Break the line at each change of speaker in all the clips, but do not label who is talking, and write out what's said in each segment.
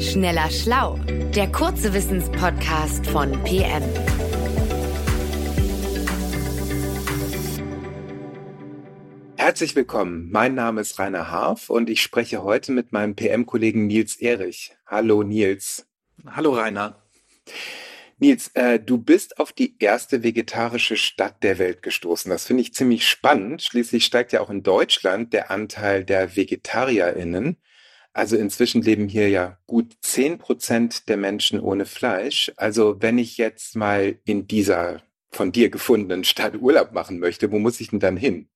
Schneller Schlau, der kurze Wissenspodcast von PM.
Herzlich willkommen. Mein Name ist Rainer Harf und ich spreche heute mit meinem PM-Kollegen Nils Erich. Hallo Nils.
Hallo Rainer.
Nils, äh, du bist auf die erste vegetarische Stadt der Welt gestoßen. Das finde ich ziemlich spannend. Schließlich steigt ja auch in Deutschland der Anteil der VegetarierInnen. Also inzwischen leben hier ja gut zehn Prozent der Menschen ohne Fleisch. Also wenn ich jetzt mal in dieser von dir gefundenen Stadt Urlaub machen möchte, wo muss ich denn dann hin?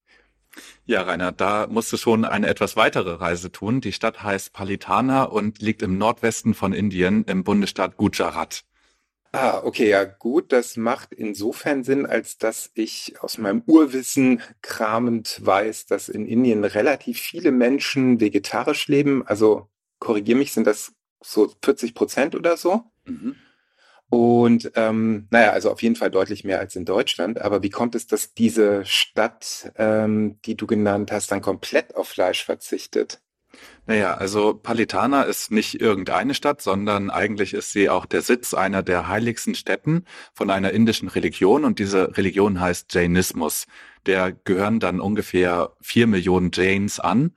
Ja, Rainer, da musst du schon eine etwas weitere Reise tun. Die Stadt heißt Palitana und liegt im Nordwesten von Indien im Bundesstaat Gujarat.
Ah, okay, ja gut, das macht insofern Sinn, als dass ich aus meinem Urwissen kramend weiß, dass in Indien relativ viele Menschen vegetarisch leben. Also korrigier mich, sind das so 40 Prozent oder so? Mhm. Und ähm, naja, also auf jeden Fall deutlich mehr als in Deutschland. Aber wie kommt es, dass diese Stadt, ähm, die du genannt hast, dann komplett auf Fleisch verzichtet?
Naja, also Palitana ist nicht irgendeine Stadt, sondern eigentlich ist sie auch der Sitz einer der heiligsten Städten von einer indischen Religion und diese Religion heißt Jainismus. Der gehören dann ungefähr vier Millionen Jains an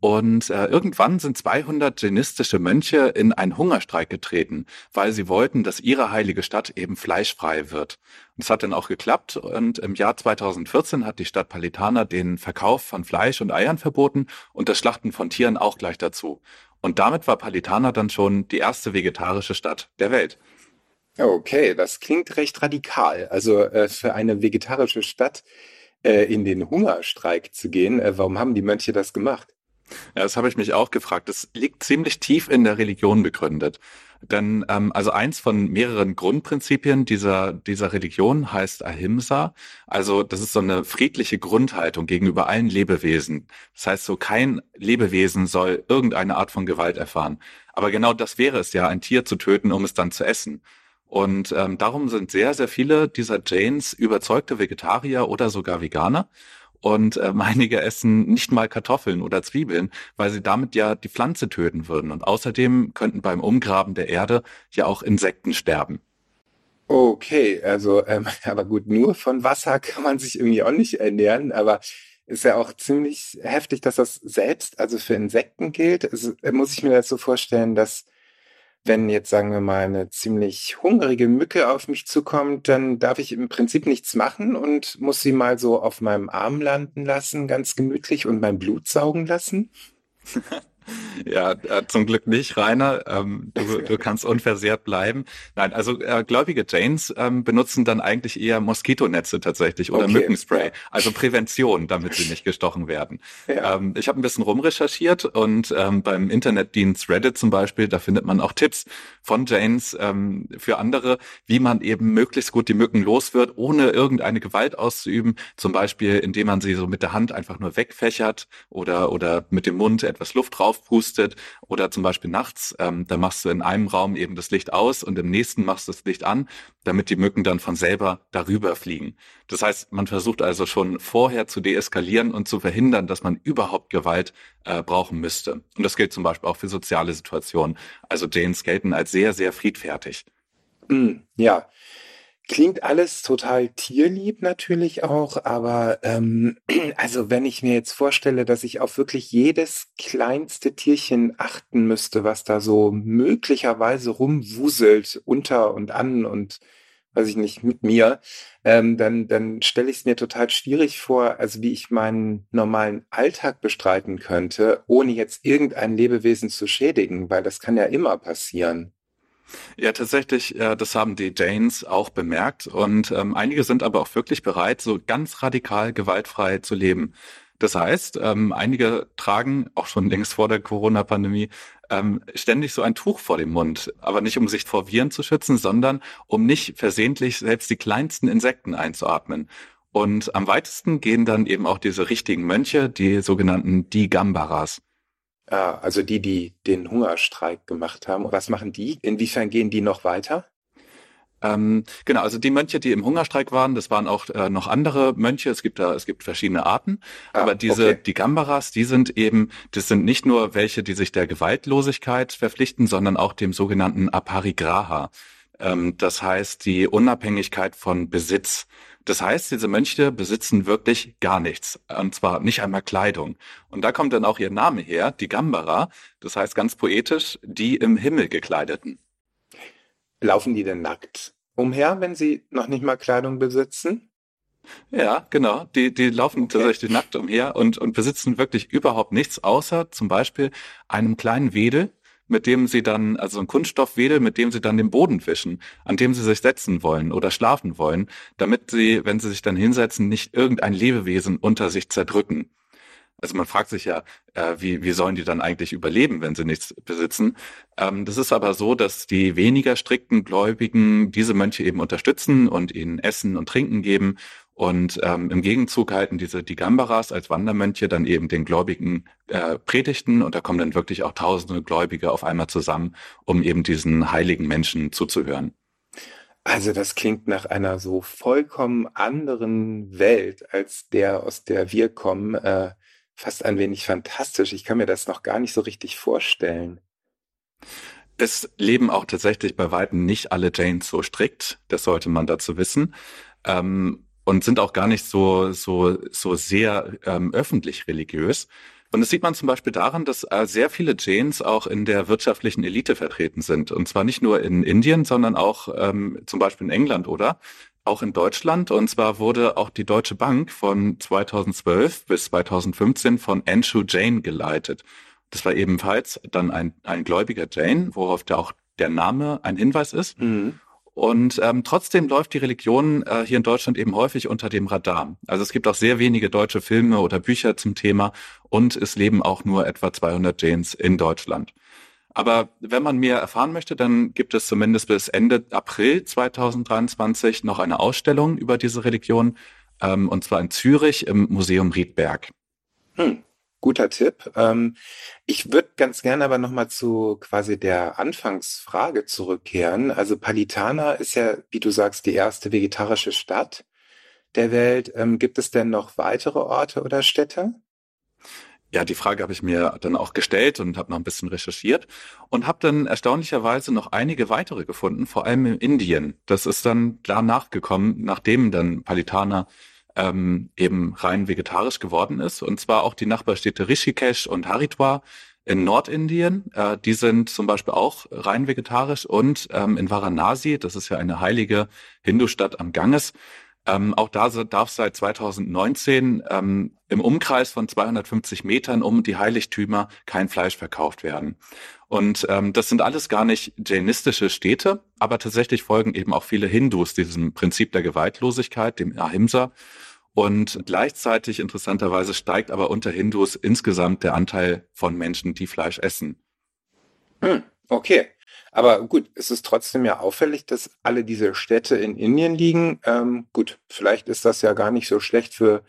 und äh, irgendwann sind 200 jainistische Mönche in einen Hungerstreik getreten, weil sie wollten, dass ihre heilige Stadt eben fleischfrei wird. Und es hat dann auch geklappt. Und im Jahr 2014 hat die Stadt Palitana den Verkauf von Fleisch und Eiern verboten und das Schlachten von Tieren auch gleich dazu. Und damit war Palitana dann schon die erste vegetarische Stadt der Welt.
Okay, das klingt recht radikal. Also äh, für eine vegetarische Stadt äh, in den Hungerstreik zu gehen, äh, warum haben die Mönche das gemacht?
Ja, das habe ich mich auch gefragt. Das liegt ziemlich tief in der Religion begründet. Denn ähm, also eins von mehreren Grundprinzipien dieser dieser Religion heißt Ahimsa. Also das ist so eine friedliche Grundhaltung gegenüber allen Lebewesen. Das heißt so kein Lebewesen soll irgendeine Art von Gewalt erfahren. Aber genau das wäre es ja, ein Tier zu töten, um es dann zu essen. Und ähm, darum sind sehr sehr viele dieser Jains überzeugte Vegetarier oder sogar Veganer und ähm, einige essen nicht mal Kartoffeln oder Zwiebeln, weil sie damit ja die Pflanze töten würden. Und außerdem könnten beim Umgraben der Erde ja auch Insekten sterben.
Okay, also, ähm, aber gut, nur von Wasser kann man sich irgendwie auch nicht ernähren, aber ist ja auch ziemlich heftig, dass das selbst, also für Insekten gilt. Also, muss ich mir das so vorstellen, dass wenn jetzt sagen wir mal eine ziemlich hungrige Mücke auf mich zukommt, dann darf ich im Prinzip nichts machen und muss sie mal so auf meinem Arm landen lassen, ganz gemütlich und mein Blut saugen lassen.
Ja, äh, zum Glück nicht, Rainer. Ähm, du, du kannst unversehrt bleiben. Nein, also äh, gläubige Janes ähm, benutzen dann eigentlich eher Moskitonetze tatsächlich oder okay. Mückenspray. Also Prävention, damit sie nicht gestochen werden. Ja. Ähm, ich habe ein bisschen rumrecherchiert und ähm, beim Internetdienst Reddit zum Beispiel, da findet man auch Tipps von Janes ähm, für andere, wie man eben möglichst gut die Mücken los wird, ohne irgendeine Gewalt auszuüben. Zum Beispiel, indem man sie so mit der Hand einfach nur wegfächert oder, oder mit dem Mund etwas Luft draufpustet pustet oder zum Beispiel nachts, ähm, da machst du in einem Raum eben das Licht aus und im nächsten machst du das Licht an, damit die Mücken dann von selber darüber fliegen. Das heißt, man versucht also schon vorher zu deeskalieren und zu verhindern, dass man überhaupt Gewalt äh, brauchen müsste. Und das gilt zum Beispiel auch für soziale Situationen. Also Janes gelten als sehr, sehr friedfertig.
Mm, ja, Klingt alles total tierlieb natürlich auch, aber ähm, also wenn ich mir jetzt vorstelle, dass ich auf wirklich jedes kleinste Tierchen achten müsste, was da so möglicherweise rumwuselt unter und an und weiß ich nicht, mit mir, ähm, dann, dann stelle ich es mir total schwierig vor, also wie ich meinen normalen Alltag bestreiten könnte, ohne jetzt irgendein Lebewesen zu schädigen, weil das kann ja immer passieren.
Ja, tatsächlich, äh, das haben die Janes auch bemerkt und ähm, einige sind aber auch wirklich bereit, so ganz radikal gewaltfrei zu leben. Das heißt, ähm, einige tragen auch schon längst vor der Corona-Pandemie ähm, ständig so ein Tuch vor dem Mund, aber nicht um sich vor Viren zu schützen, sondern um nicht versehentlich selbst die kleinsten Insekten einzuatmen. Und am weitesten gehen dann eben auch diese richtigen Mönche, die sogenannten Digambaras.
Ah, also die, die den Hungerstreik gemacht haben. Was machen die? Inwiefern gehen die noch weiter?
Ähm, genau, also die Mönche, die im Hungerstreik waren, das waren auch äh, noch andere Mönche. Es gibt da, es gibt verschiedene Arten. Ah, aber diese, okay. die Gambaras, die sind eben, das sind nicht nur welche, die sich der Gewaltlosigkeit verpflichten, sondern auch dem sogenannten Aparigraha. Ähm, das heißt, die Unabhängigkeit von Besitz. Das heißt, diese Mönche besitzen wirklich gar nichts. Und zwar nicht einmal Kleidung. Und da kommt dann auch ihr Name her, die Gambara. Das heißt ganz poetisch, die im Himmel gekleideten.
Laufen die denn nackt umher, wenn sie noch nicht mal Kleidung besitzen?
Ja, genau. Die, die laufen okay. tatsächlich nackt umher und, und besitzen wirklich überhaupt nichts, außer zum Beispiel einem kleinen Wedel, mit dem sie dann, also ein Kunststoffwedel, mit dem sie dann den Boden wischen, an dem sie sich setzen wollen oder schlafen wollen, damit sie, wenn sie sich dann hinsetzen, nicht irgendein Lebewesen unter sich zerdrücken. Also man fragt sich ja, äh, wie, wie sollen die dann eigentlich überleben, wenn sie nichts besitzen? Ähm, das ist aber so, dass die weniger strikten Gläubigen diese Mönche eben unterstützen und ihnen Essen und Trinken geben. Und ähm, im Gegenzug halten diese die Gambaras als Wandermönche dann eben den Gläubigen äh, Predigten und da kommen dann wirklich auch tausende Gläubige auf einmal zusammen, um eben diesen heiligen Menschen zuzuhören.
Also das klingt nach einer so vollkommen anderen Welt als der, aus der wir kommen. Äh, fast ein wenig fantastisch. Ich kann mir das noch gar nicht so richtig vorstellen.
Es leben auch tatsächlich bei Weitem nicht alle Janes so strikt. Das sollte man dazu wissen. Ähm, und sind auch gar nicht so, so, so sehr ähm, öffentlich religiös. Und das sieht man zum Beispiel daran, dass äh, sehr viele Jains auch in der wirtschaftlichen Elite vertreten sind. Und zwar nicht nur in Indien, sondern auch ähm, zum Beispiel in England, oder? auch in Deutschland. Und zwar wurde auch die Deutsche Bank von 2012 bis 2015 von Andrew Jane geleitet. Das war ebenfalls dann ein, ein gläubiger Jane, worauf der auch der Name ein Hinweis ist. Mhm. Und ähm, trotzdem läuft die Religion äh, hier in Deutschland eben häufig unter dem Radar. Also es gibt auch sehr wenige deutsche Filme oder Bücher zum Thema und es leben auch nur etwa 200 Janes in Deutschland. Aber wenn man mehr erfahren möchte, dann gibt es zumindest bis Ende April 2023 noch eine Ausstellung über diese Religion, ähm, und zwar in Zürich im Museum Riedberg.
Hm, guter Tipp. Ähm, ich würde ganz gerne aber nochmal zu quasi der Anfangsfrage zurückkehren. Also Palitana ist ja, wie du sagst, die erste vegetarische Stadt der Welt. Ähm, gibt es denn noch weitere Orte oder Städte?
Ja, die Frage habe ich mir dann auch gestellt und habe noch ein bisschen recherchiert und habe dann erstaunlicherweise noch einige weitere gefunden, vor allem in Indien. Das ist dann klar nachgekommen, nachdem dann Palitana ähm, eben rein vegetarisch geworden ist. Und zwar auch die Nachbarstädte Rishikesh und Haridwar in Nordindien. Äh, die sind zum Beispiel auch rein vegetarisch und ähm, in Varanasi, das ist ja eine heilige Hindu-Stadt am Ganges, ähm, auch da darf seit 2019 ähm, im Umkreis von 250 Metern um die Heiligtümer kein Fleisch verkauft werden. Und ähm, das sind alles gar nicht jainistische Städte, aber tatsächlich folgen eben auch viele Hindus diesem Prinzip der Gewaltlosigkeit, dem Ahimsa. Und gleichzeitig interessanterweise steigt aber unter Hindus insgesamt der Anteil von Menschen, die Fleisch essen.
Hm, okay. Aber gut, es ist trotzdem ja auffällig, dass alle diese Städte in Indien liegen. Ähm, gut, vielleicht ist das ja gar nicht so schlecht für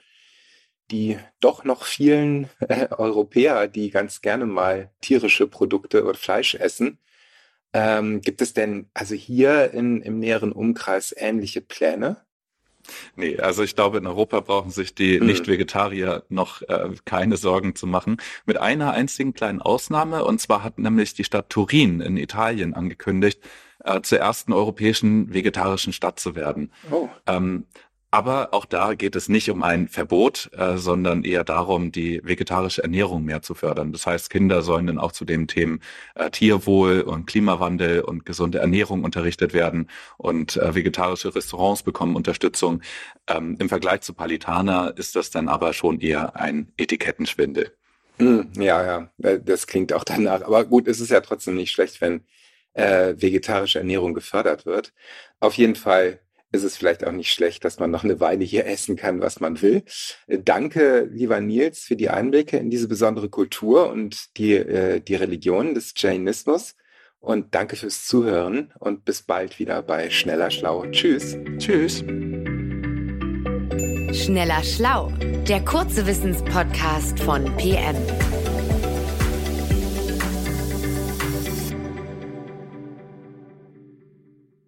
die doch noch vielen äh, Europäer, die ganz gerne mal tierische Produkte oder Fleisch essen. Ähm, gibt es denn also hier in, im näheren Umkreis ähnliche Pläne?
Nee, also ich glaube, in Europa brauchen sich die mhm. Nicht-Vegetarier noch äh, keine Sorgen zu machen. Mit einer einzigen kleinen Ausnahme, und zwar hat nämlich die Stadt Turin in Italien angekündigt, äh, zur ersten europäischen vegetarischen Stadt zu werden. Oh. Ähm, aber auch da geht es nicht um ein Verbot, äh, sondern eher darum, die vegetarische Ernährung mehr zu fördern. Das heißt, Kinder sollen dann auch zu den Themen äh, Tierwohl und Klimawandel und gesunde Ernährung unterrichtet werden und äh, vegetarische Restaurants bekommen Unterstützung. Ähm, Im Vergleich zu Palitana ist das dann aber schon eher ein Etikettenschwindel.
Hm, ja, ja, äh, das klingt auch danach. Aber gut, es ist ja trotzdem nicht schlecht, wenn äh, vegetarische Ernährung gefördert wird. Auf jeden Fall ist es vielleicht auch nicht schlecht, dass man noch eine Weile hier essen kann, was man will. Äh, danke, lieber Nils, für die Einblicke in diese besondere Kultur und die, äh, die Religion des Jainismus. Und danke fürs Zuhören und bis bald wieder bei Schneller Schlau. Tschüss.
Tschüss.
Schneller Schlau, der kurze Wissenspodcast von PM.